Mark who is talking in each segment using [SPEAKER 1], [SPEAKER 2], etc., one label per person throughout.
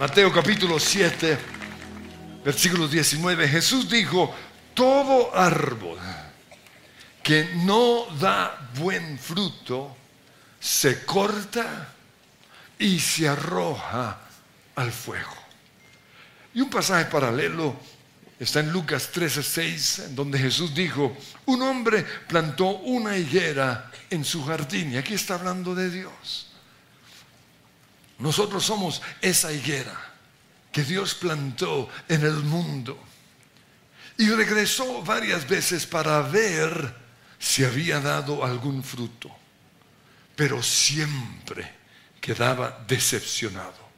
[SPEAKER 1] Mateo capítulo 7, versículo 19, Jesús dijo, todo árbol que no da buen fruto se corta y se arroja al fuego. Y un pasaje paralelo está en Lucas 13:6, donde Jesús dijo, un hombre plantó una higuera en su jardín, y aquí está hablando de Dios. Nosotros somos esa higuera que Dios plantó en el mundo. Y regresó varias veces para ver si había dado algún fruto, pero siempre quedaba decepcionado.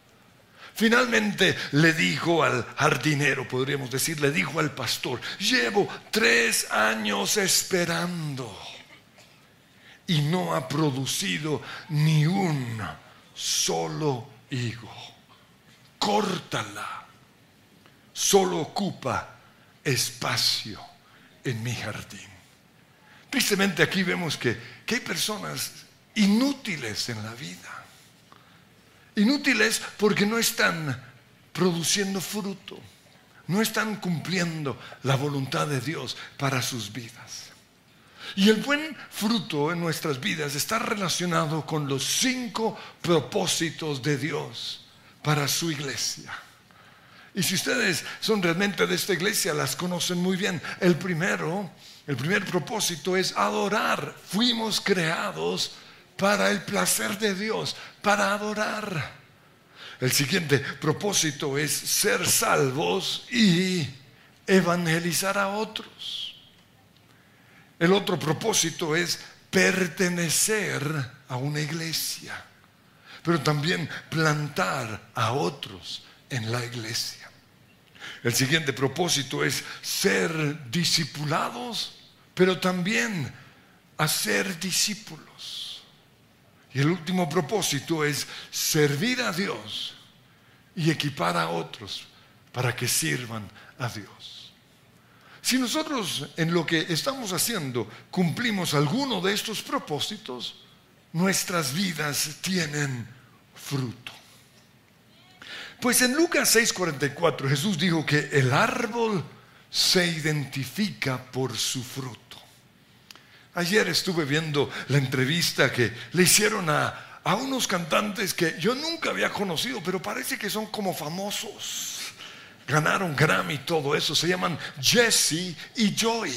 [SPEAKER 1] Finalmente le dijo al jardinero, podríamos decir, le dijo al pastor, llevo tres años esperando y no ha producido ni un solo higo. Córtala. Solo ocupa espacio en mi jardín. Tristemente aquí vemos que, que hay personas inútiles en la vida Inútiles porque no están produciendo fruto, no están cumpliendo la voluntad de Dios para sus vidas. Y el buen fruto en nuestras vidas está relacionado con los cinco propósitos de Dios para su iglesia. Y si ustedes son realmente de esta iglesia, las conocen muy bien. El primero, el primer propósito es adorar. Fuimos creados para el placer de Dios, para adorar. El siguiente propósito es ser salvos y evangelizar a otros. El otro propósito es pertenecer a una iglesia, pero también plantar a otros en la iglesia. El siguiente propósito es ser discipulados, pero también hacer discípulos. Y el último propósito es servir a Dios y equipar a otros para que sirvan a Dios. Si nosotros en lo que estamos haciendo cumplimos alguno de estos propósitos, nuestras vidas tienen fruto. Pues en Lucas 6:44 Jesús dijo que el árbol se identifica por su fruto. Ayer estuve viendo la entrevista que le hicieron a, unos cantantes que yo nunca había conocido, pero parece que son como famosos. Ganaron Grammy todo eso. Se llaman Jesse y Joy.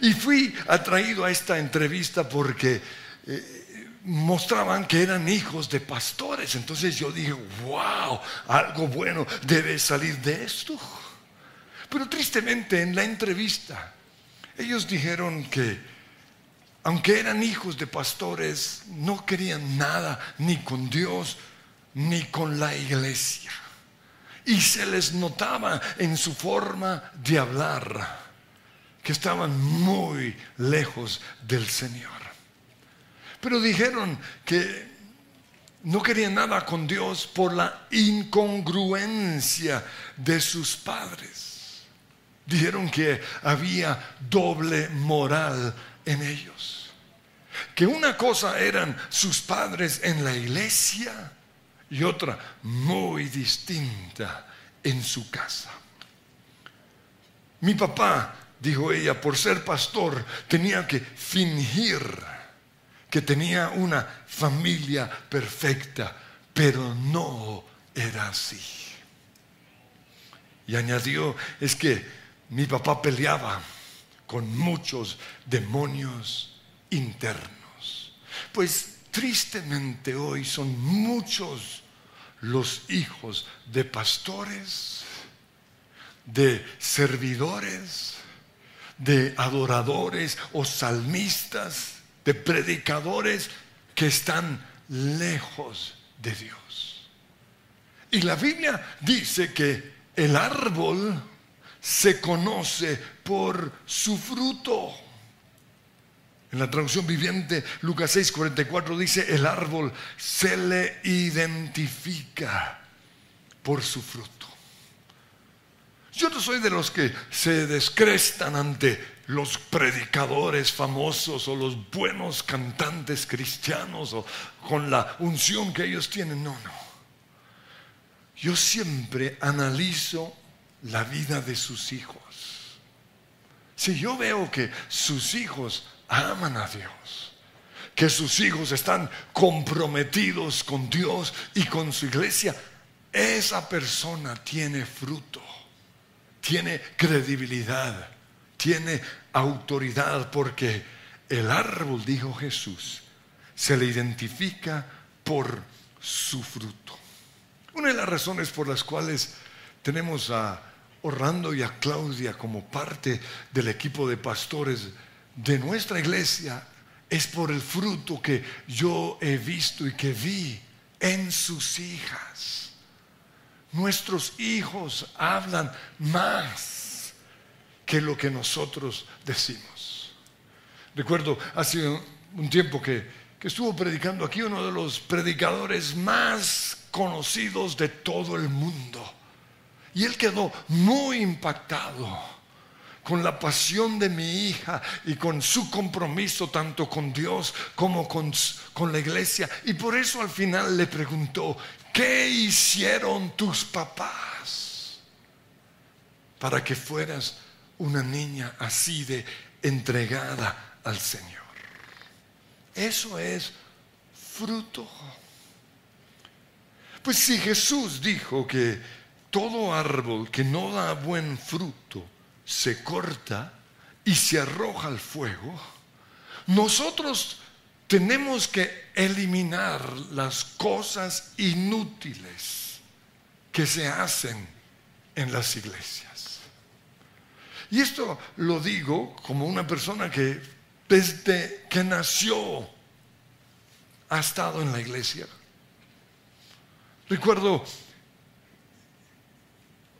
[SPEAKER 1] Y fui atraído a esta entrevista porque eh, mostraban que eran hijos de pastores. Entonces yo dije, wow, algo bueno debe salir de esto. Pero tristemente en la entrevista ellos dijeron que aunque eran hijos de pastores, no querían nada ni con Dios ni con la iglesia. Y se les notaba en su forma de hablar que estaban muy lejos del Señor. Pero dijeron que no querían nada con Dios por la incongruencia de sus padres. Dijeron que había doble moral en ellos. Que una cosa eran sus padres en la iglesia y otra muy distinta en su casa. Mi papá, dijo ella, por ser pastor tenía que fingir que tenía una familia perfecta, pero no era así. Y añadió, es que mi papá peleaba con muchos demonios internos. Pues tristemente hoy son muchos los hijos de pastores, de servidores, de adoradores o salmistas, de predicadores que están lejos de Dios. Y la Biblia dice que el árbol se conoce por su fruto. En la traducción viviente, Lucas 6, 44 dice, el árbol se le identifica por su fruto. Yo no soy de los que se descrestan ante los predicadores famosos o los buenos cantantes cristianos o con la unción que ellos tienen. No, no. yo siempre analizo la vida de sus hijos. Si yo veo que sus hijos aman a Dios, que sus hijos están comprometidos con Dios y con su iglesia, esa persona tiene fruto, tiene credibilidad, tiene autoridad, porque el árbol, dijo Jesús, se le identifica por su fruto. Una de las razones por las cuales tenemos a Orlando y a Claudia como parte del equipo de pastores de nuestra iglesia es por el fruto que yo he visto y que vi en sus hijas. Nuestros hijos hablan más que lo que nosotros decimos. Recuerdo hace un tiempo que, que estuvo predicando aquí uno de los predicadores más conocidos de todo el mundo. Y él quedó muy impactado con la pasión de mi hija y con su compromiso tanto con Dios como con, con, la iglesia. Y por eso al final le preguntó, ¿qué hicieron tus papás para que fueras una niña así de entregada al Señor? Eso es fruto. Pues si Jesús dijo que todo árbol que no da buen fruto se corta y se arroja al fuego, nosotros tenemos que eliminar las cosas inútiles que se hacen en las iglesias. Y esto lo digo como una persona que desde que nació ha estado en la iglesia. Recuerdo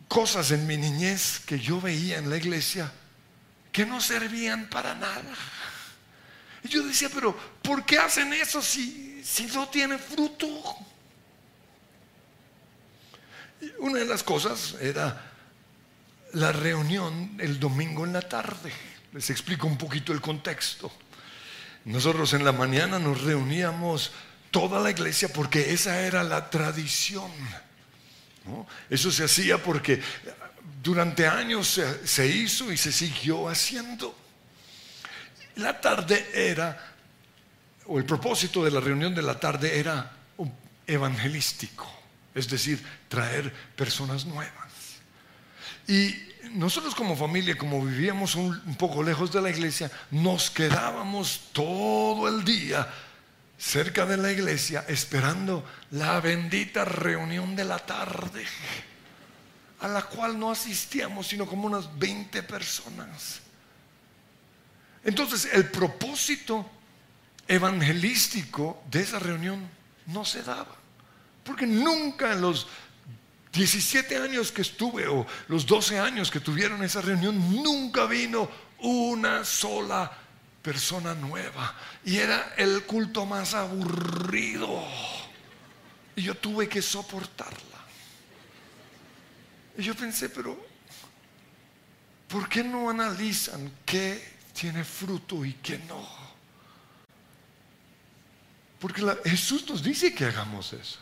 [SPEAKER 1] cosas en mi niñez que yo veía en la iglesia que no servían para nada. Y yo decía, pero ¿por qué hacen eso si, si no tiene fruto? una de las cosas era la reunión el domingo en la tarde. Les explico un poquito el contexto. Nosotros en la mañana nos reuníamos toda la iglesia porque esa era la tradición. Eso se hacía porque durante años se, hizo y se siguió haciendo. La tarde era, o el propósito de la reunión de la tarde era evangelístico, es decir, traer personas nuevas. Y nosotros como familia, como vivíamos un poco lejos de la iglesia, nos quedábamos todo el día cerca de la iglesia esperando la bendita reunión de la tarde, a la cual no asistíamos sino como unas 20 personas. Entonces el propósito evangelístico de esa reunión no se daba, porque nunca en los 17 años que estuve o los 12 años que tuvieron esa reunión, nunca vino una sola persona nueva. Y era el culto más aburrido. Y yo tuve que soportarla. Y yo pensé, pero ¿por qué no analizan qué tiene fruto y qué no? Porque Jesús nos dice que hagamos eso.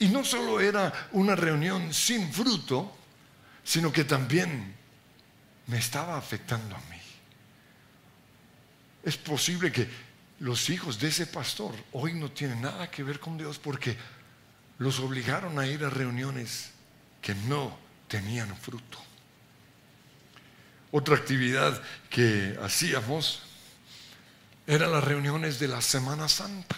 [SPEAKER 1] Y no solo era una reunión sin fruto, sino que también me estaba afectando a mí. Es posible que los hijos de ese pastor hoy no tienen nada que ver con Dios porque los obligaron a ir a reuniones que no tenían fruto. Otra actividad que hacíamos eran las reuniones de la Semana Santa.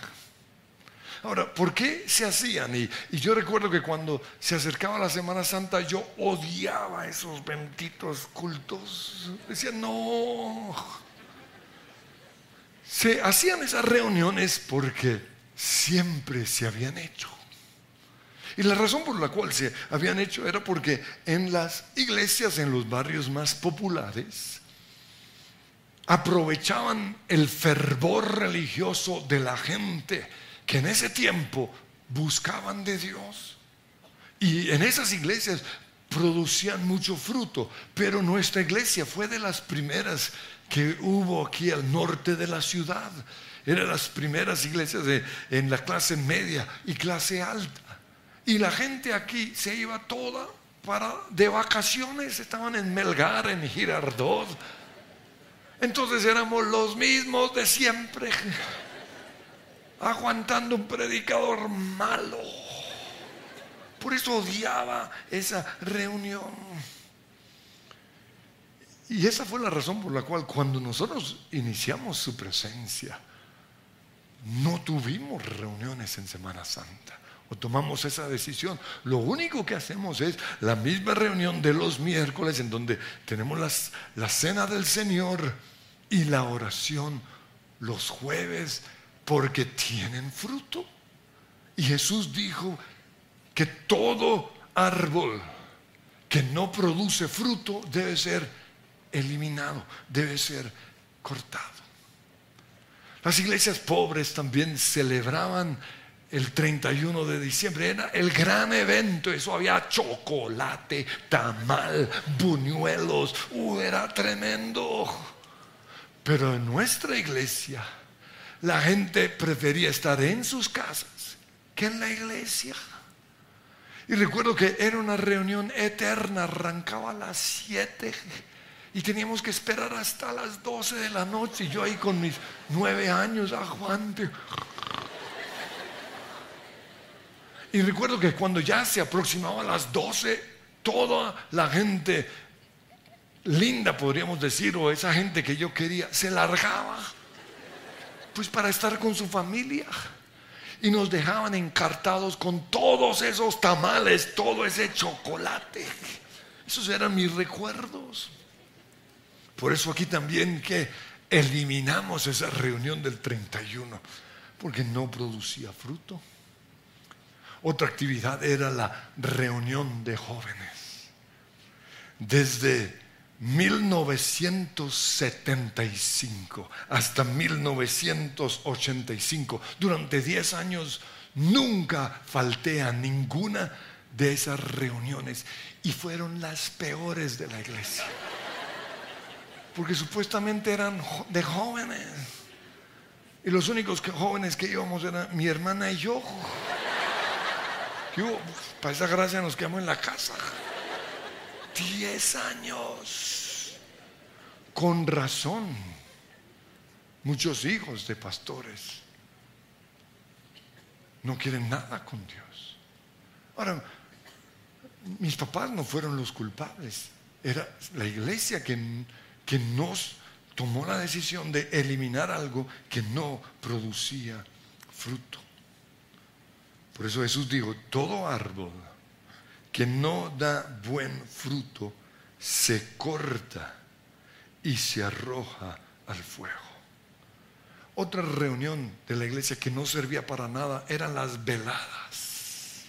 [SPEAKER 1] Ahora, ¿por qué se hacían? Y, y, yo recuerdo que cuando se acercaba la Semana Santa yo odiaba esos benditos cultos. Decía, no, se hacían esas reuniones porque siempre se habían hecho. Y la razón por la cual se habían hecho era porque en las iglesias, en los barrios más populares, aprovechaban el fervor religioso de la gente que en ese tiempo buscaban de Dios. Y en esas iglesias producían mucho fruto, pero nuestra iglesia fue de las primeras que hubo aquí al norte de la ciudad. Eran las primeras iglesias en la clase media y clase alta. Y la gente aquí se iba toda para de vacaciones, estaban en Melgar, en Girardot. Entonces éramos los mismos de siempre, aguantando un predicador malo. Por eso odiaba esa reunión. Y esa fue la razón por la cual cuando nosotros iniciamos su presencia, no tuvimos reuniones en Semana Santa. O tomamos esa decisión. Lo único que hacemos es la misma reunión de los miércoles en donde tenemos la cena del Señor y la oración los jueves porque tienen fruto. Y Jesús dijo que todo árbol que no produce fruto debe ser eliminado, debe ser cortado. Las iglesias pobres también celebraban el 31 de diciembre, era el gran evento, eso había chocolate, tamal, buñuelos, uh, era tremendo. Pero en nuestra iglesia la gente prefería estar en sus casas que en la iglesia. Y recuerdo que era una reunión eterna, arrancaba a las 7 y teníamos que esperar hasta las 12 de la noche. Y yo ahí con mis nueve años, aguante. Y recuerdo que cuando ya se aproximaba a las 12, toda la gente linda, podríamos decir, o esa gente que yo quería, se largaba. Pues para estar con su familia. Y nos dejaban encartados con todos esos tamales, todo ese chocolate. Esos eran mis recuerdos. Por eso aquí también que eliminamos esa reunión del 31, porque no producía fruto. Otra actividad era la reunión de jóvenes. Desde 1975 hasta 1985, durante 10 años, nunca falté a ninguna de esas reuniones y fueron las peores de la iglesia porque supuestamente eran de jóvenes. Y los únicos jóvenes que íbamos eran mi hermana y yo. Yo, para esa gracia nos quedamos en la casa. Diez años. Con razón. Muchos hijos de pastores no quieren nada con Dios. Ahora, mis papás no fueron los culpables. Era la iglesia que que nos tomó la decisión de eliminar algo que no producía fruto. Por eso Jesús dijo, todo árbol que no da buen fruto se corta y se arroja al fuego. Otra reunión de la iglesia que no servía para nada eran las veladas.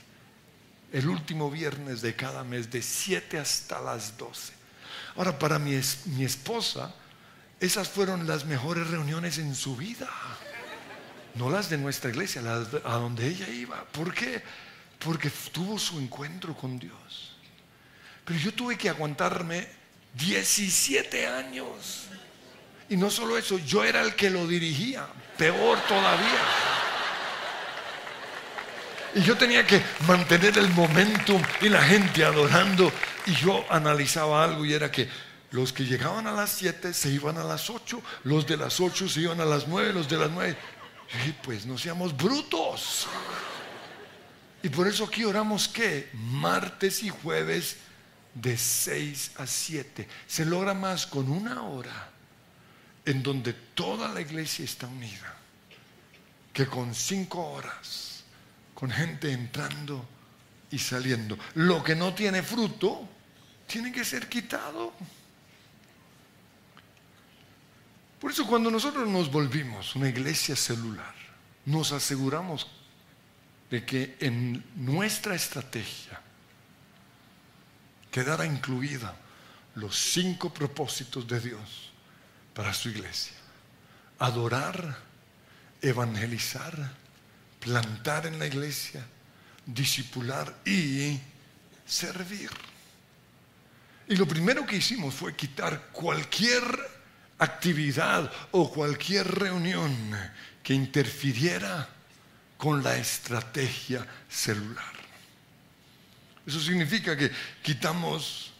[SPEAKER 1] El último viernes de cada mes, de 7 hasta las 12 Ahora, para mi, mi esposa, esas fueron las mejores reuniones en su vida. No las de nuestra iglesia, las a donde ella iba. ¿Por qué? Porque tuvo su encuentro con Dios. Pero yo tuve que aguantarme 17 años. Y no solo eso, yo era el que lo dirigía. Peor todavía. Y yo tenía que mantener el momentum y la gente adorando. Y yo analizaba algo y era que los que llegaban a las 7 se iban a las 8, los de las 8 se iban a las 9, los de las 9. Y pues no seamos brutos. Y por eso aquí oramos que martes y jueves de 6 a 7. Se logra más con una hora en donde toda la iglesia está unida que con cinco horas con gente entrando y saliendo. Lo que no tiene fruto tiene que ser quitado. Por eso cuando nosotros nos volvimos una iglesia celular, nos aseguramos de que en nuestra estrategia quedara incluida los cinco propósitos de Dios para su iglesia. Adorar, evangelizar, plantar en la iglesia, disipular y servir. Y lo primero que hicimos fue quitar cualquier actividad o cualquier reunión que interfiriera con la estrategia celular. Eso significa que quitamos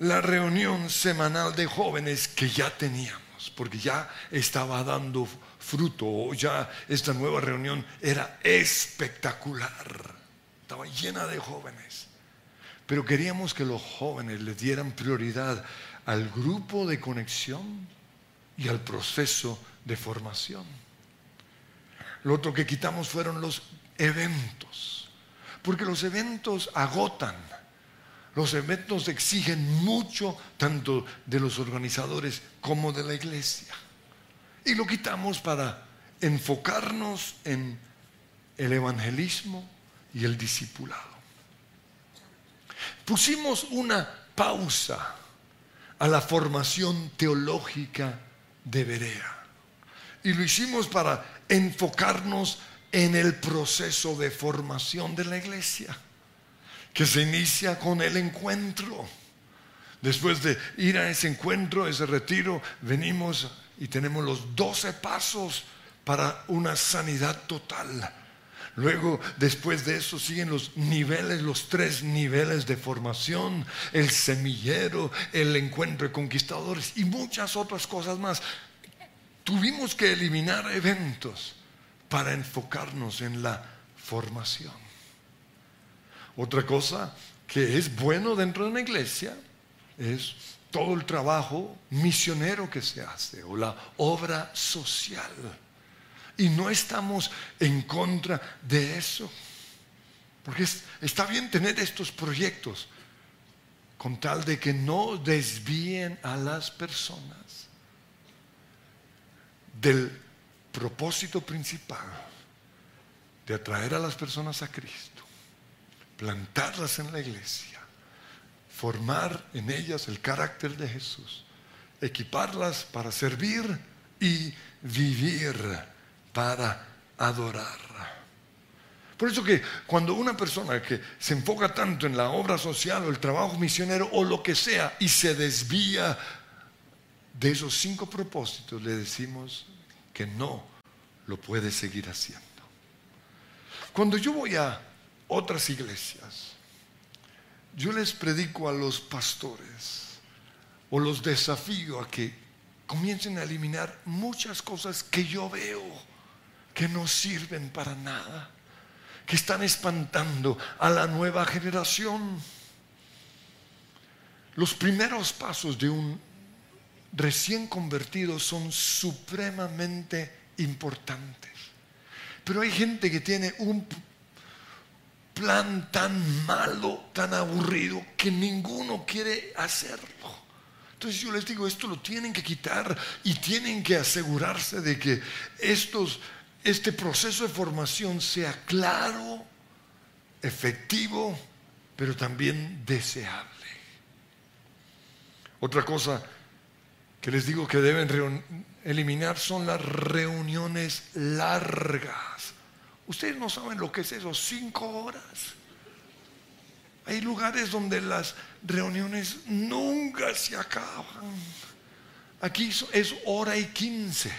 [SPEAKER 1] la reunión semanal de jóvenes que ya teníamos, porque ya estaba dando fruto, ya esta nueva reunión era espectacular, estaba llena de jóvenes. Pero queríamos que los jóvenes le dieran prioridad al grupo de conexión y al proceso de formación. Lo otro que quitamos fueron los eventos, porque los eventos agotan los eventos exigen mucho tanto de los organizadores como de la iglesia. Y lo quitamos para enfocarnos en el evangelismo y el discipulado. Pusimos una pausa a la formación teológica de Berea. Y lo hicimos para enfocarnos en el proceso de formación de la iglesia que se inicia con el encuentro. Después de ir a ese encuentro, ese retiro, venimos y tenemos los doce pasos para una sanidad total. Luego, después de eso, siguen los niveles, los tres niveles de formación, el semillero, el encuentro de conquistadores y muchas otras cosas más. Tuvimos que eliminar eventos para enfocarnos en la formación. Otra cosa que es bueno dentro de una iglesia es todo el trabajo misionero que se hace o la obra social. Y no estamos en contra de eso. Porque está bien tener estos proyectos con tal de que no desvíen a las personas del propósito principal de atraer a las personas a Cristo plantarlas en la iglesia, formar en ellas el carácter de Jesús, equiparlas para servir y vivir para adorar. Por eso que cuando una persona que se enfoca tanto en la obra social o el trabajo misionero o lo que sea y se desvía de esos cinco propósitos, le decimos que no lo puede seguir haciendo. Cuando yo voy a otras iglesias, yo les predico a los pastores o los desafío a que comiencen a eliminar muchas cosas que yo veo que no sirven para nada, que están espantando a la nueva generación. Los primeros pasos de un recién convertido son supremamente importantes. Pero hay gente que tiene un plan tan malo, tan aburrido, que ninguno quiere hacerlo. Entonces yo les digo, esto lo tienen que quitar y tienen que asegurarse de que estos, este proceso de formación sea claro, efectivo, pero también deseable. Otra cosa que les digo que deben eliminar son las reuniones largas. Ustedes no saben lo que es eso, cinco horas. Hay lugares donde las reuniones nunca se acaban. Aquí es hora y quince.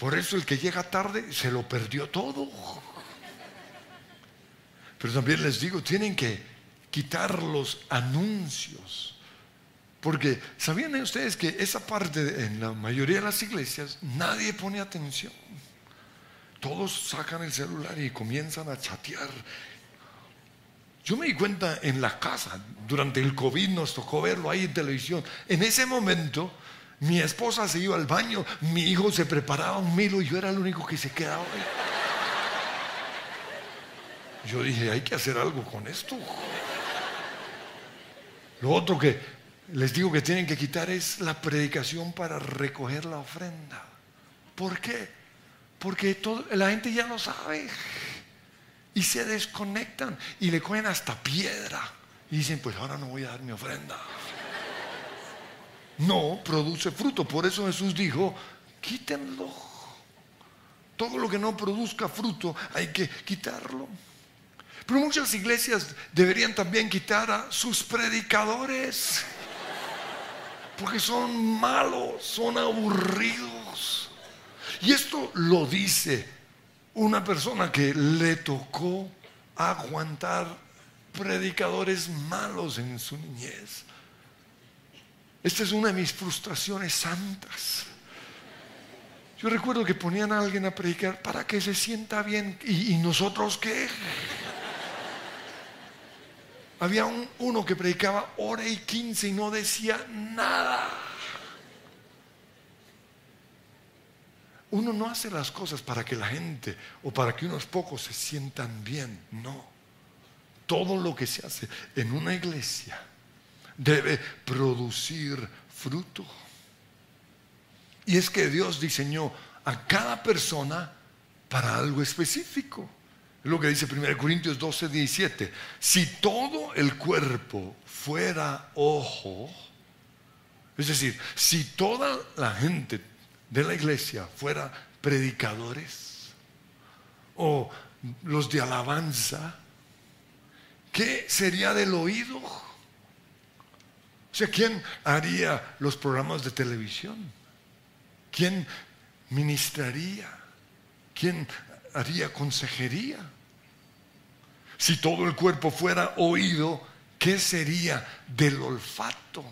[SPEAKER 1] Por eso el que llega tarde se lo perdió todo. Pero también les digo, tienen que quitar los anuncios. Porque ¿sabían ustedes que esa parte en la mayoría de las iglesias nadie pone atención? todos sacan el celular y comienzan a chatear. Yo me di cuenta en la casa, durante el COVID nos tocó verlo ahí en televisión. En ese momento, mi esposa se iba al baño, mi hijo se preparaba un milo y yo era el único que se quedaba ahí. Yo dije, hay que hacer algo con esto. Lo otro que les digo que tienen que quitar es la predicación para recoger la ofrenda. ¿Por qué? Porque la gente ya lo sabe. Y se desconectan y le cogen hasta piedra. Y dicen, pues ahora no voy a dar mi ofrenda. No produce fruto. Por eso Jesús dijo, quítenlo. Todo lo que no produzca fruto hay que quitarlo. Pero muchas iglesias deberían también quitar a sus predicadores. Porque son malos, son aburridos. Y esto lo dice una persona que le tocó aguantar predicadores malos en su niñez. Esta es una de mis frustraciones santas. Yo recuerdo que ponían a alguien a predicar para que se sienta bien. ¿Y, nosotros qué? Había uno que predicaba hora y quince y no decía nada. Uno no hace las cosas para que la gente o para que unos pocos se sientan bien. No. Todo lo que se hace en una iglesia debe producir fruto. Y es que Dios diseñó a cada persona para algo específico. Es lo que dice 1 Corintios 12, 17. Si todo el cuerpo fuera ojo, es decir, si toda la gente de la iglesia fuera predicadores o los de alabanza, ¿qué sería del oído? O sea, ¿quién haría los programas de televisión? ¿Quién ministraría? ¿Quién haría consejería? Si todo el cuerpo fuera oído, ¿qué sería del olfato?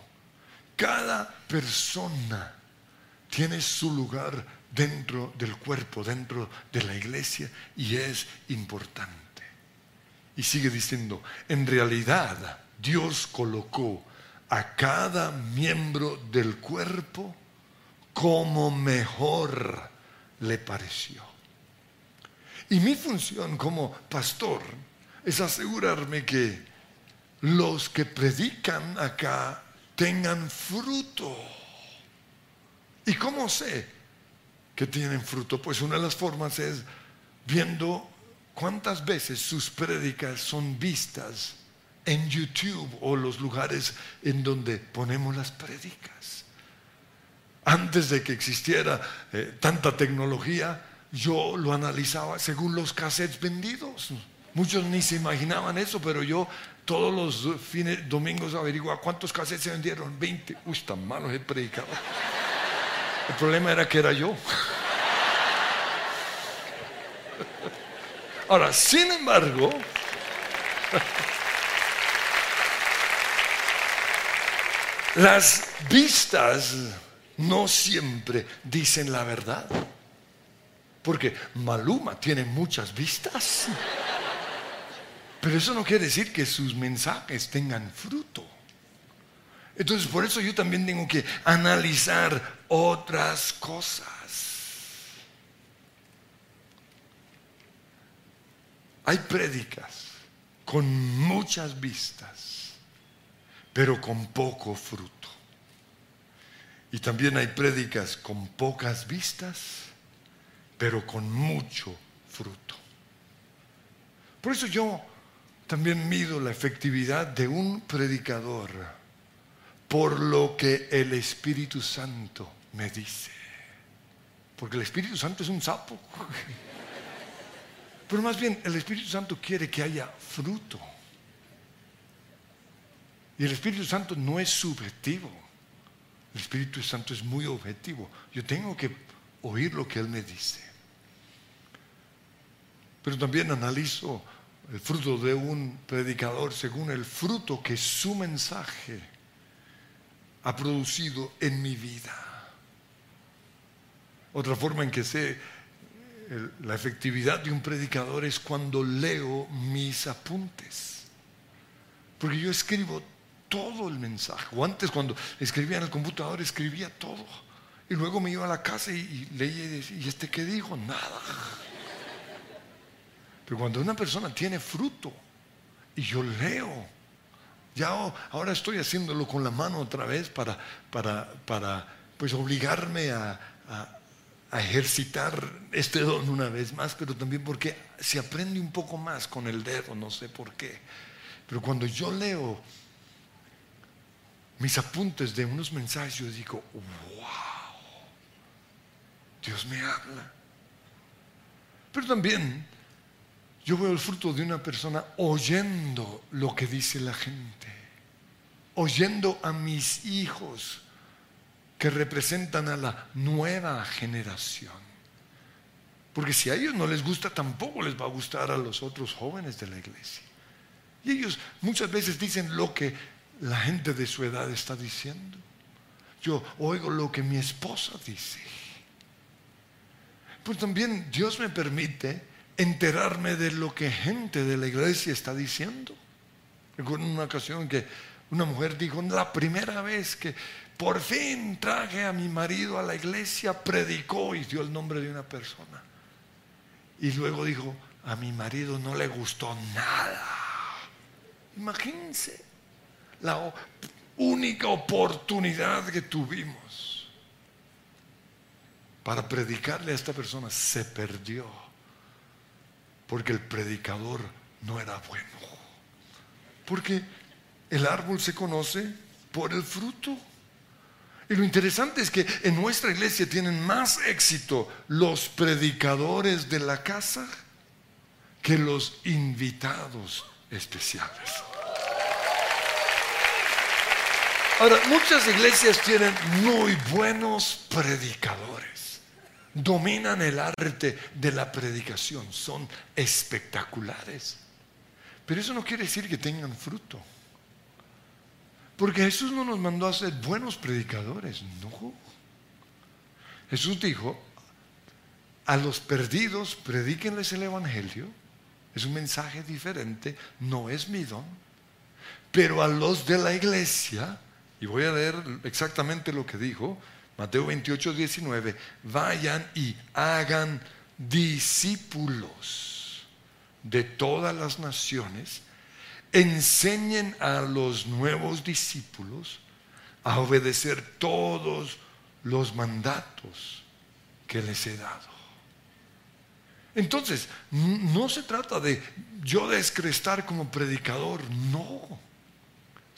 [SPEAKER 1] Cada persona tiene su lugar dentro del cuerpo, dentro de la iglesia y es importante. Y sigue diciendo, en realidad Dios colocó a cada miembro del cuerpo como mejor le pareció. Y mi función como pastor es asegurarme que los que predican acá tengan fruto. ¿Y cómo sé que tienen fruto? Pues una de las formas es viendo cuántas veces sus prédicas son vistas en YouTube o los lugares en donde ponemos las prédicas. Antes de que existiera eh, tanta tecnología, yo lo analizaba según los cassettes vendidos. Muchos ni se imaginaban eso, pero yo todos los domingos averiguaba cuántos cassettes se vendieron. 20. Uy, tan malo he predicado. El problema era que era yo. Ahora, sin embargo, Las vistas no siempre dicen la verdad. Porque Maluma tiene muchas vistas. Pero eso no quiere decir que sus mensajes tengan fruto. Entonces por eso yo también tengo que analizar otras cosas. Hay prédicas con muchas vistas pero con poco fruto. Y también hay prédicas con pocas vistas, pero con mucho fruto. Por eso yo también mido la efectividad de un predicador por lo que el Espíritu Santo me dice. Porque el Espíritu Santo es un sapo. Pero más bien el Espíritu Santo quiere que haya fruto. Y el Espíritu Santo no es subjetivo. El Espíritu Santo es muy objetivo. Yo tengo que oír lo que Él me dice. Pero también analizo el fruto de un predicador según el fruto que su mensaje ha producido en mi vida. Otra forma en que sé la efectividad de un predicador es cuando leo mis apuntes. Porque yo escribo todo el mensaje. O antes cuando escribía en el computador, escribía todo. Y luego me iba a la casa y, leía y decía, ¿y este qué dijo? Nada. Pero cuando una persona tiene fruto y yo leo, ya ahora estoy haciéndolo con la mano otra vez para, para, para pues obligarme a, a ejercitar este don una vez más, pero también porque se aprende un poco más con el dedo, no sé por qué. Pero cuando yo leo mis apuntes de unos mensajes, yo digo, wow, Dios me habla. Pero también yo veo el fruto de una persona oyendo lo que dice la gente, oyendo a mis hijos que representan a la nueva generación. Porque si a ellos no les gusta, tampoco les va a gustar a los otros jóvenes de la iglesia. Y ellos muchas veces dicen lo que la gente de su edad está diciendo. Yo oigo lo que mi esposa dice. Pues también Dios me permite enterarme de lo que gente de la iglesia está diciendo. Recuerdo una ocasión que una mujer dijo, la primera vez que por fin traje a mi marido a la iglesia, predicó y dio el nombre de una persona. Y luego dijo, a mi marido no le gustó nada. Imagínense la única oportunidad que tuvimos para predicarle a esta persona se perdió porque el predicador no era bueno. Porque el árbol se conoce por el fruto. Y lo interesante es que en nuestra iglesia tienen más éxito los predicadores de la casa que los invitados especiales. Ahora, muchas iglesias tienen muy buenos predicadores. Dominan el arte de la predicación. Son espectaculares. Pero eso no quiere decir que tengan fruto. Porque Jesús no nos mandó a ser buenos predicadores, no. Jesús dijo, a los perdidos predíquenles el Evangelio. Es un mensaje diferente, no es mi don. Pero a los de la iglesia, y voy a leer exactamente lo que dijo, Mateo 28, 19, vayan y hagan discípulos de todas las naciones enseñen a los nuevos discípulos a obedecer todos los mandatos que les he dado. Entonces, no se trata de yo descrestar como predicador, no.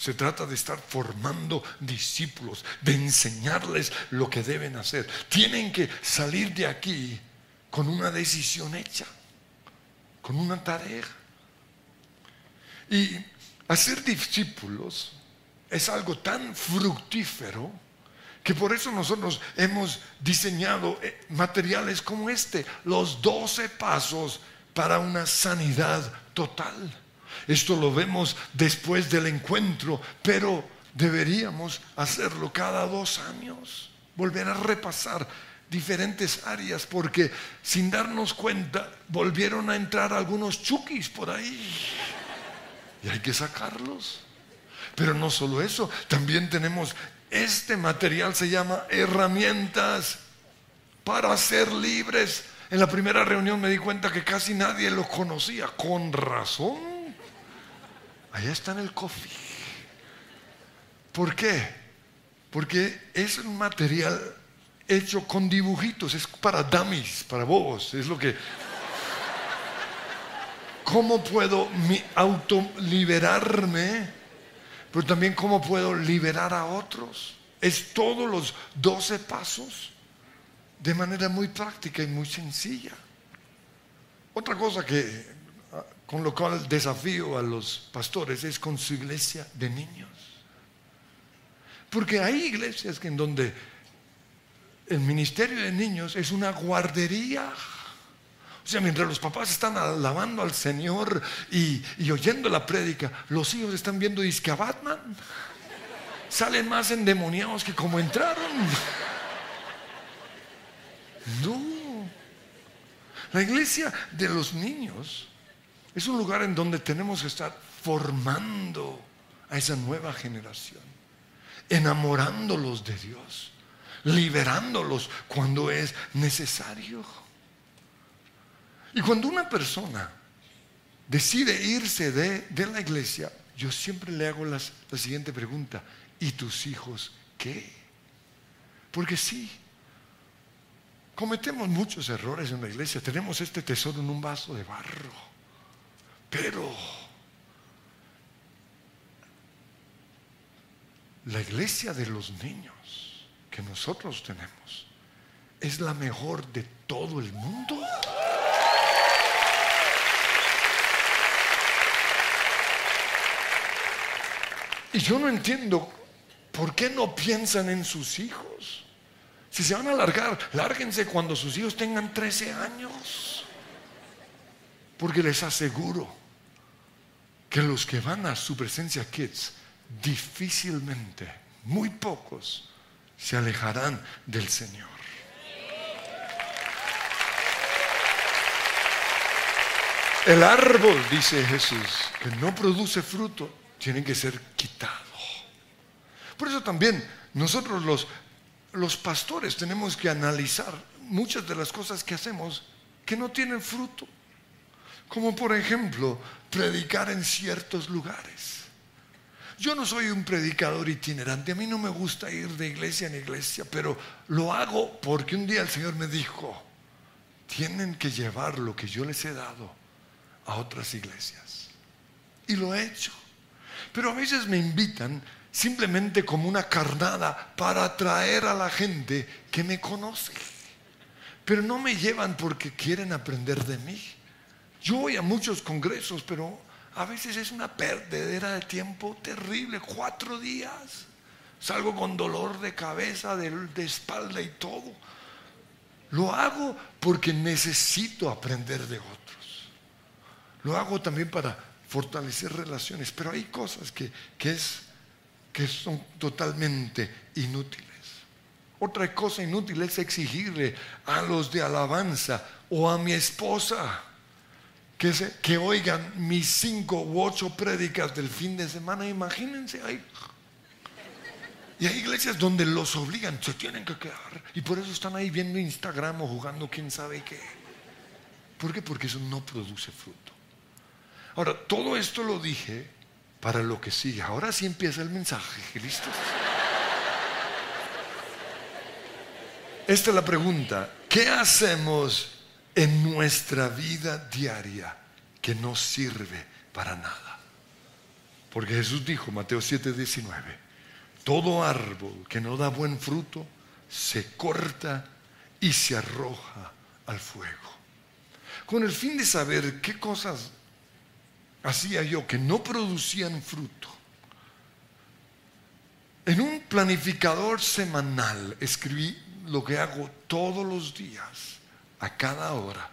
[SPEAKER 1] Se trata de estar formando discípulos, de enseñarles lo que deben hacer. Tienen que salir de aquí con una decisión hecha, con una tarea. Y hacer discípulos es algo tan fructífero que por eso nosotros hemos diseñado eh, materiales como este, los 12 pasos para una sanidad total. Esto lo vemos después del encuentro, pero deberíamos hacerlo cada dos años, volver a repasar diferentes áreas, porque sin darnos cuenta volvieron a entrar algunos chukis por ahí y hay que sacarlos. Pero no solo eso, también tenemos este material, se llama herramientas para ser libres. En la primera reunión me di cuenta que casi nadie lo conocía, con razón. Allá está en el coffee. ¿Por qué? Porque es un material hecho con dibujitos, es para dummies, para bobos, es lo que cómo puedo autoliberarme, pero también cómo puedo liberar a otros. Es todos los doce pasos de manera muy práctica y muy sencilla. Otra cosa que con lo cual desafío a los pastores es con su iglesia de niños. Porque hay iglesias en donde el ministerio de niños es una guardería o sea, mientras los papás están alabando al Señor y, oyendo la prédica, los hijos están viendo disque a Batman. Salen más endemoniados que como entraron. No. La iglesia de los niños es un lugar en donde tenemos que estar formando a esa nueva generación, enamorándolos de Dios, liberándolos cuando es necesario. Y cuando una persona decide irse de, la iglesia, yo siempre le hago la siguiente pregunta, ¿y tus hijos qué? Porque sí, cometemos muchos errores en la iglesia, tenemos este tesoro en un vaso de barro, pero la iglesia de los niños que nosotros tenemos es la mejor de todo el mundo. Y yo no entiendo por qué no piensan en sus hijos. Si se van a largar, lárguense cuando sus hijos tengan 13 años. Porque les aseguro que los que van a su presencia Kids difícilmente, muy pocos, se alejarán del Señor. El árbol, dice Jesús, que no produce fruto, tiene que ser quitado. Por eso también nosotros los, los pastores tenemos que analizar muchas de las cosas que hacemos que no tienen fruto. Como por ejemplo, predicar en ciertos lugares. Yo no soy un predicador itinerante, a mí no me gusta ir de iglesia en iglesia, pero lo hago porque un día el Señor me dijo, tienen que llevar lo que yo les he dado a otras iglesias. Y lo he hecho. Pero a veces me invitan simplemente como una carnada para atraer a la gente que me conoce. Pero no me llevan porque quieren aprender de mí. Yo voy a muchos congresos, pero a veces es una perdedera de tiempo terrible, cuatro días. Salgo con dolor de cabeza, de, espalda y todo. Lo hago porque necesito aprender de otros. Lo hago también para fortalecer relaciones, pero hay cosas que, que es que son totalmente inútiles. Otra cosa inútil es exigirle a los de alabanza o a mi esposa que, que oigan mis cinco u ocho prédicas del fin de semana. Imagínense, hay, y hay iglesias donde los obligan, se tienen que quedar. Y por eso están ahí viendo Instagram o jugando quién sabe qué. ¿Por qué? Porque eso no produce fruto. Ahora, todo esto lo dije para lo que sigue. Ahora sí empieza el mensaje. ¿Listos? Esta es la pregunta. ¿Qué hacemos en nuestra vida diaria que no sirve para nada? Porque Jesús dijo, Mateo 7, 19, todo árbol que no da buen fruto se corta y se arroja al fuego. Con el fin de saber qué cosas hacía yo que no producían fruto. En un planificador semanal escribí lo que hago todos los días, a cada hora,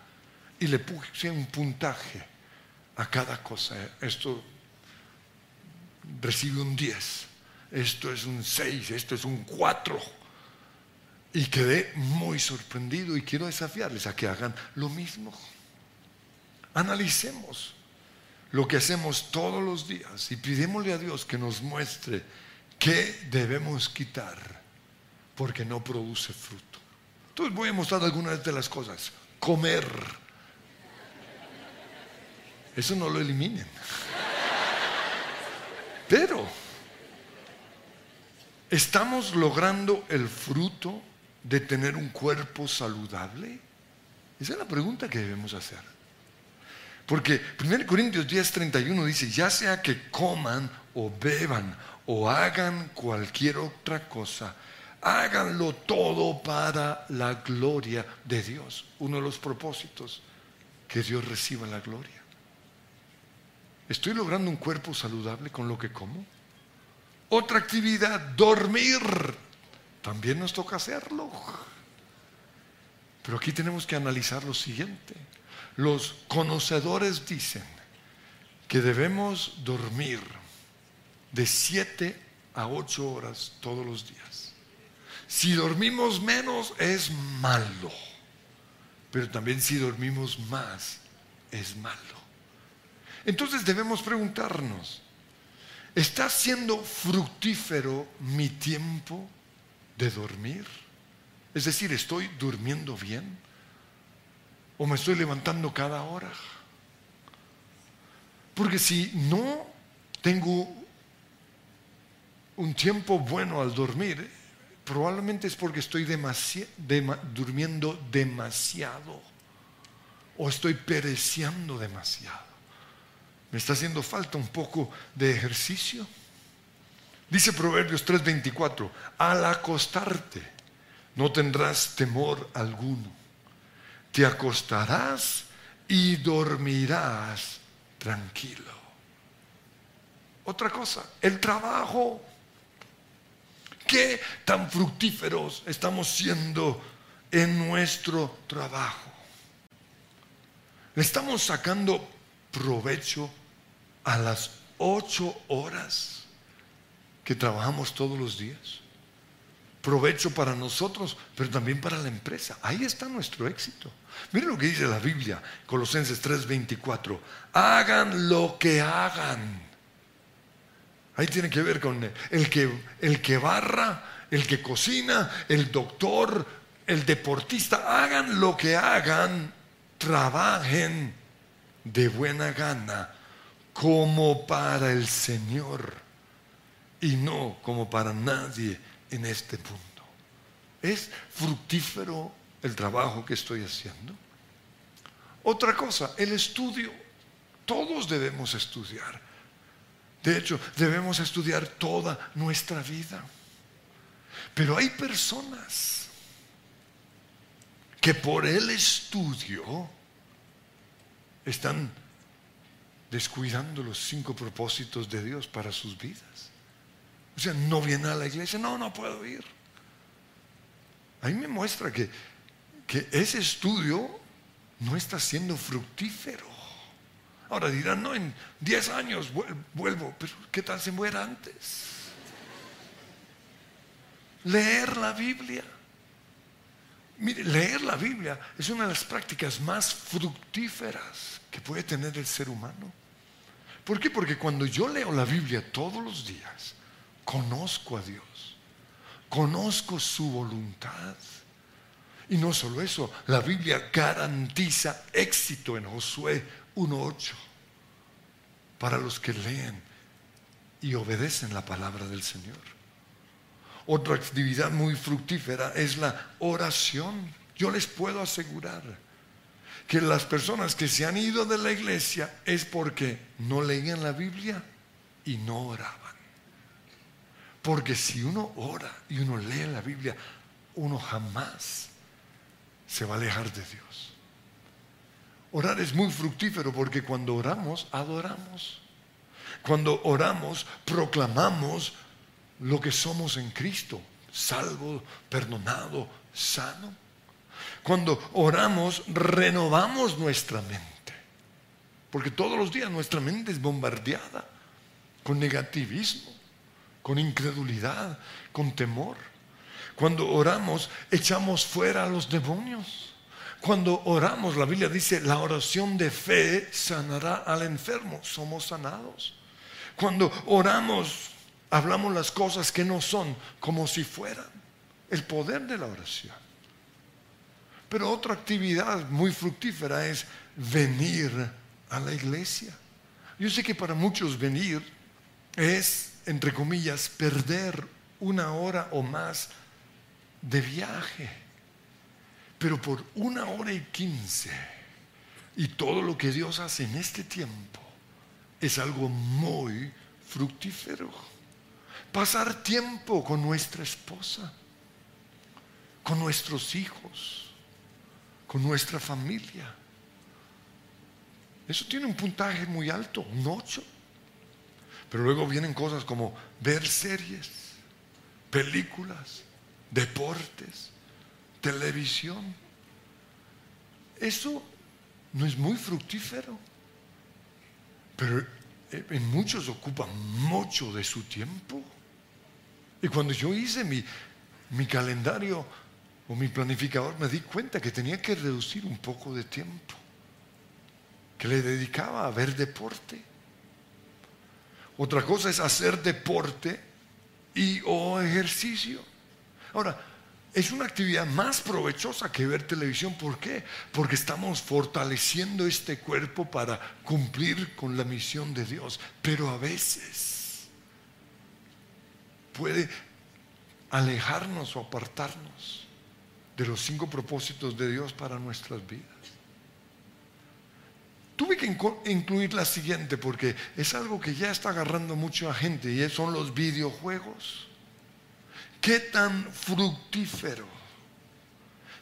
[SPEAKER 1] y le puse un puntaje a cada cosa. Esto recibe un 10, esto es un 6, esto es un 4. Y quedé muy sorprendido y quiero desafiarles a que hagan lo mismo. Analicemos lo que hacemos todos los días y pidémosle a Dios que nos muestre qué debemos quitar porque no produce fruto. Entonces voy a mostrar algunas de las cosas. Comer. Eso no lo eliminen. Pero ¿estamos logrando el fruto de tener un cuerpo saludable? Esa es la pregunta que debemos hacer. Porque 1 Corintios 10, 31 dice, ya sea que coman o beban o hagan cualquier otra cosa, háganlo todo para la gloria de Dios. Uno de los propósitos, que Dios reciba la gloria. ¿Estoy logrando un cuerpo saludable con lo que como? Otra actividad, dormir. También nos toca hacerlo. Pero aquí tenemos que analizar lo siguiente. Los conocedores dicen que debemos dormir de 7 a 8 horas todos los días. Si dormimos menos es malo, pero también si dormimos más es malo. Entonces debemos preguntarnos, ¿está siendo fructífero mi tiempo de dormir? Es decir, ¿estoy durmiendo bien? ¿O me estoy levantando cada hora? Porque si no tengo un tiempo bueno al dormir, probablemente es porque estoy durmiendo demasiado o estoy pereciendo demasiado. Me está haciendo falta un poco de ejercicio. Dice Proverbios 3:24, al acostarte no tendrás temor alguno te acostarás y dormirás tranquilo. Otra cosa, el trabajo. ¿Qué tan fructíferos estamos siendo en nuestro trabajo? ¿Le estamos sacando provecho a las ocho horas que trabajamos todos los días. Provecho para nosotros, pero también para la empresa. Ahí está nuestro éxito. Miren lo que dice la Biblia, Colosenses 3:24. Hagan lo que hagan. Ahí tiene que ver con el que, el que barra, el que cocina, el doctor, el deportista. Hagan lo que hagan, trabajen de buena gana como para el Señor y no como para nadie en este punto. ¿Es fructífero el trabajo que estoy haciendo? Otra cosa, el estudio. Todos debemos estudiar. De hecho, debemos estudiar toda nuestra vida. Pero hay personas que por el estudio están descuidando los cinco propósitos de Dios para sus vidas. O sea, no viene a la iglesia, no, no puedo ir. Ahí me muestra que, que ese estudio no está siendo fructífero. Ahora dirán, no, en 10 años vuelvo, pero ¿qué tal se muera antes? Leer la Biblia. Mire, leer la Biblia es una de las prácticas más fructíferas que puede tener el ser humano. ¿Por qué? Porque cuando yo leo la Biblia todos los días, conozco a Dios, conozco su voluntad. Y no solo eso, la Biblia garantiza éxito en Josué 1.8 para los que leen y obedecen la palabra del Señor. Otra actividad muy fructífera es la oración. Yo les puedo asegurar que las personas que se han ido de la iglesia es porque no leían la Biblia y no oraban. Porque si uno ora y uno lee la Biblia, uno jamás se va a alejar de Dios. Orar es muy fructífero porque cuando oramos, adoramos. Cuando oramos, proclamamos lo que somos en Cristo, salvo, perdonado, sano. Cuando oramos, renovamos nuestra mente. Porque todos los días nuestra mente es bombardeada con negativismo, con incredulidad, con temor. Cuando oramos, echamos fuera a los demonios. Cuando oramos, la Biblia dice, la oración de fe sanará al enfermo. Somos sanados. Cuando oramos, hablamos las cosas que no son como si fueran. El poder de la oración. Pero otra actividad muy fructífera es venir a la iglesia. Yo sé que para muchos venir es, entre comillas, perder una hora o más de viaje. Pero por una hora y quince y todo lo que Dios hace en este tiempo es algo muy fructífero pasar tiempo con nuestra esposa, con nuestros hijos, con nuestra familia. Eso tiene un puntaje muy alto, un 8. Pero luego vienen cosas como ver series, películas, deportes, televisión. Eso no es muy fructífero, pero en muchos ocupa mucho de su tiempo. Y cuando yo hice mi, mi calendario o mi planificador, me di cuenta que tenía que reducir un poco de tiempo que le dedicaba a ver deporte. Otra cosa es hacer deporte y o ejercicio. Ahora, es una actividad más provechosa que ver televisión. ¿Por qué? Porque estamos fortaleciendo este cuerpo para cumplir con la misión de Dios. Pero a veces puede alejarnos o apartarnos de los cinco propósitos de Dios para nuestras vidas. Tuve que incluir la siguiente porque es algo que ya está agarrando mucho a gente y son los videojuegos. ¿Qué tan fructífero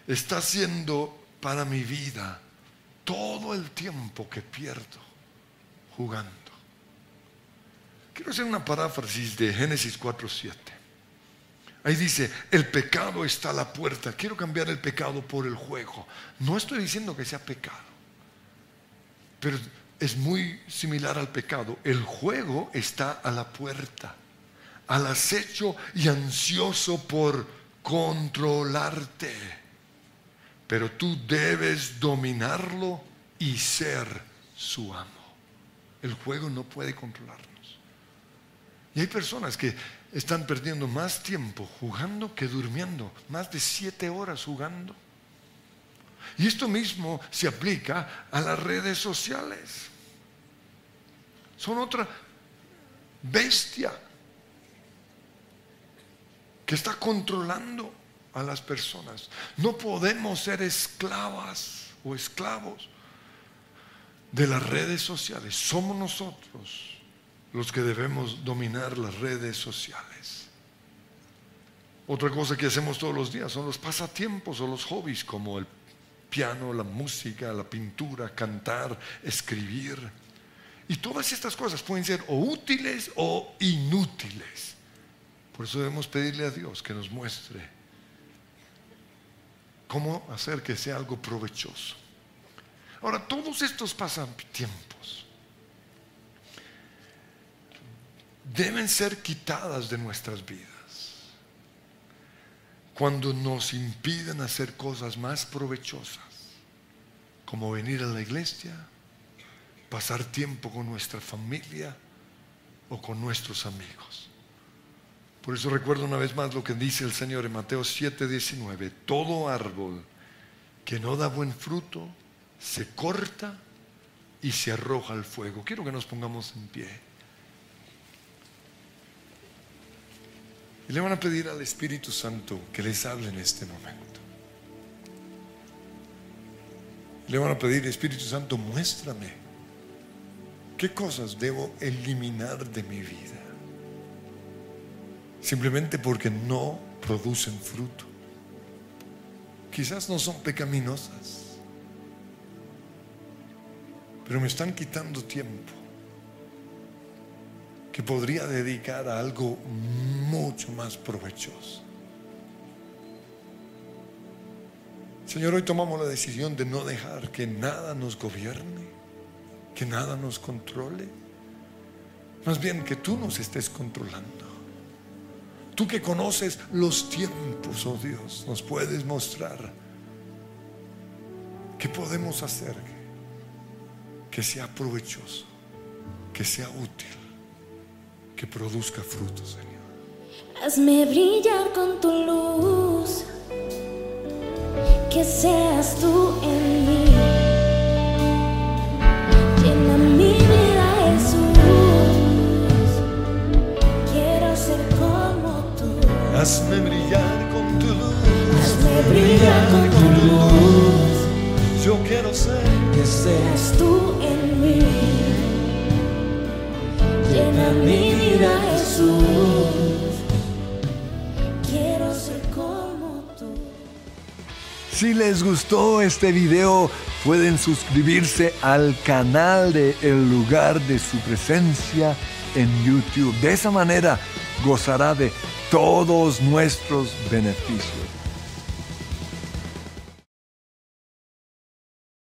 [SPEAKER 1] está siendo para mi vida todo el tiempo que pierdo jugando? Quiero hacer una paráfrasis de Génesis 4.7. Ahí dice, el pecado está a la puerta. Quiero cambiar el pecado por el juego. No estoy diciendo que sea pecado. Pero es muy similar al pecado. El juego está a la puerta, al acecho y ansioso por controlarte. Pero tú debes dominarlo y ser su amo. El juego no puede controlarnos. Y hay personas que están perdiendo más tiempo jugando que durmiendo, más de siete horas jugando. Y esto mismo se aplica a las redes sociales. Son otra bestia que está controlando a las personas. No podemos ser esclavas o esclavos de las redes sociales. Somos nosotros los que debemos dominar las redes sociales. Otra cosa que hacemos todos los días son los pasatiempos o los hobbies como el piano, la música, la pintura, cantar, escribir. Y todas estas cosas pueden ser o útiles o inútiles. Por eso debemos pedirle a Dios que nos muestre cómo hacer que sea algo provechoso. Ahora, todos estos pasatiempos deben ser quitadas de nuestras vidas cuando nos impiden hacer cosas más provechosas, como venir a la iglesia, pasar tiempo con nuestra familia o con nuestros amigos. Por eso recuerdo una vez más lo que dice el Señor en Mateo 7:19, todo árbol que no da buen fruto se corta y se arroja al fuego. Quiero que nos pongamos en pie. Y le van a pedir al Espíritu Santo que les hable en este momento. Le van a pedir, Espíritu Santo, muéstrame qué cosas debo eliminar de mi vida. Simplemente porque no producen fruto. Quizás no son pecaminosas, pero me están quitando tiempo que podría dedicar a algo mucho más provechoso. Señor, hoy tomamos la decisión de no dejar que nada nos gobierne, que nada nos controle. Más bien que tú nos estés controlando. Tú que conoces los tiempos, oh Dios, nos puedes mostrar qué podemos hacer que sea provechoso, que sea útil que produzca frutos, Señor.
[SPEAKER 2] Hazme brillar con tu luz, que seas tú en mí.
[SPEAKER 1] Hazme brillar con tu luz.
[SPEAKER 2] Hazme brillar con tu luz.
[SPEAKER 1] Yo quiero ser
[SPEAKER 2] que seas tú en mí. Llena mi vida, Jesús. Quiero ser como tú.
[SPEAKER 1] Si les gustó este video, pueden suscribirse al canal de El lugar de su presencia en YouTube. De esa manera gozará de todos nuestros beneficios.